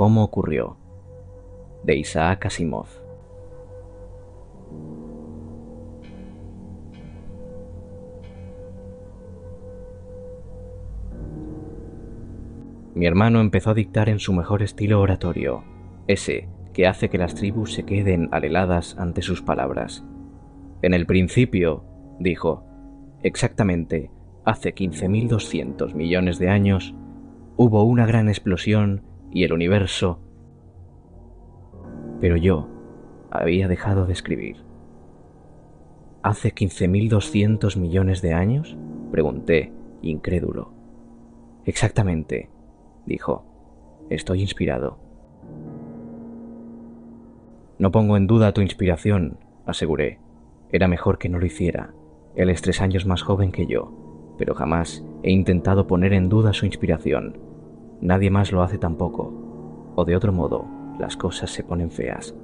¿Cómo ocurrió? De Isaac Asimov. Mi hermano empezó a dictar en su mejor estilo oratorio, ese que hace que las tribus se queden aleladas ante sus palabras. En el principio, dijo, exactamente hace 15.200 millones de años, hubo una gran explosión y el universo. Pero yo había dejado de escribir. ¿Hace 15.200 millones de años? Pregunté, incrédulo. Exactamente, dijo. Estoy inspirado. No pongo en duda tu inspiración, aseguré. Era mejor que no lo hiciera. Él es tres años más joven que yo, pero jamás he intentado poner en duda su inspiración. Nadie más lo hace tampoco. O de otro modo, las cosas se ponen feas.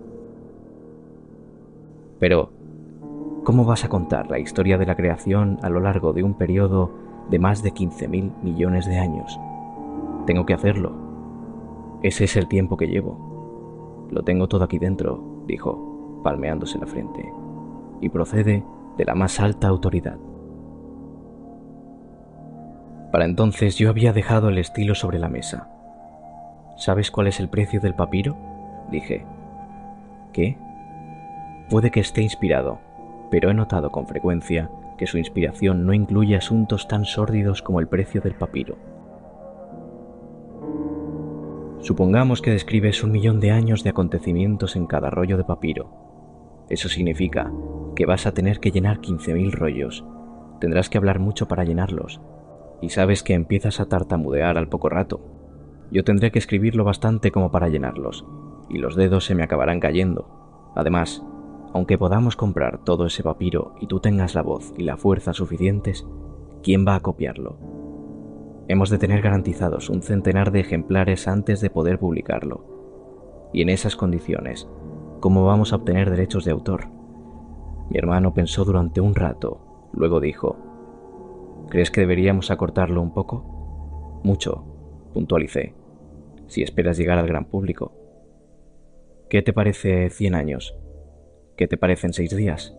Pero, ¿cómo vas a contar la historia de la creación a lo largo de un periodo de más de 15.000 millones de años? Tengo que hacerlo. Ese es el tiempo que llevo. Lo tengo todo aquí dentro, dijo, palmeándose la frente, y procede de la más alta autoridad. Para entonces yo había dejado el estilo sobre la mesa. ¿Sabes cuál es el precio del papiro? Dije. ¿Qué? Puede que esté inspirado, pero he notado con frecuencia que su inspiración no incluye asuntos tan sórdidos como el precio del papiro. Supongamos que describes un millón de años de acontecimientos en cada rollo de papiro. Eso significa que vas a tener que llenar 15.000 rollos. Tendrás que hablar mucho para llenarlos, y sabes que empiezas a tartamudear al poco rato. Yo tendré que escribirlo bastante como para llenarlos, y los dedos se me acabarán cayendo. Además, aunque podamos comprar todo ese papiro y tú tengas la voz y la fuerza suficientes, ¿quién va a copiarlo? Hemos de tener garantizados un centenar de ejemplares antes de poder publicarlo. Y en esas condiciones, ¿cómo vamos a obtener derechos de autor? Mi hermano pensó durante un rato, luego dijo, ¿Crees que deberíamos acortarlo un poco? Mucho, puntualicé, si esperas llegar al gran público. ¿Qué te parece 100 años? ¿Qué te parecen seis días?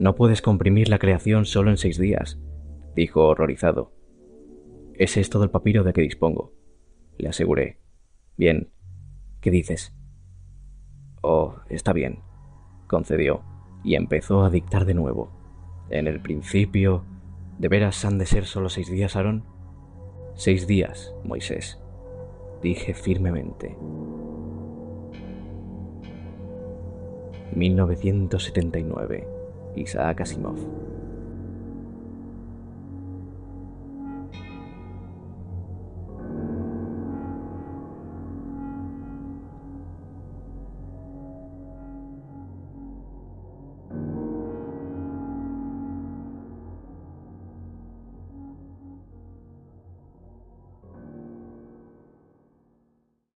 No puedes comprimir la creación solo en seis días, dijo horrorizado. Ese es todo el papiro de que dispongo, le aseguré. Bien, ¿qué dices? Oh, está bien, concedió, y empezó a dictar de nuevo. En el principio, ¿De veras han de ser solo seis días, Aarón? Seis días, Moisés, dije firmemente. 1979, Isaac Asimov.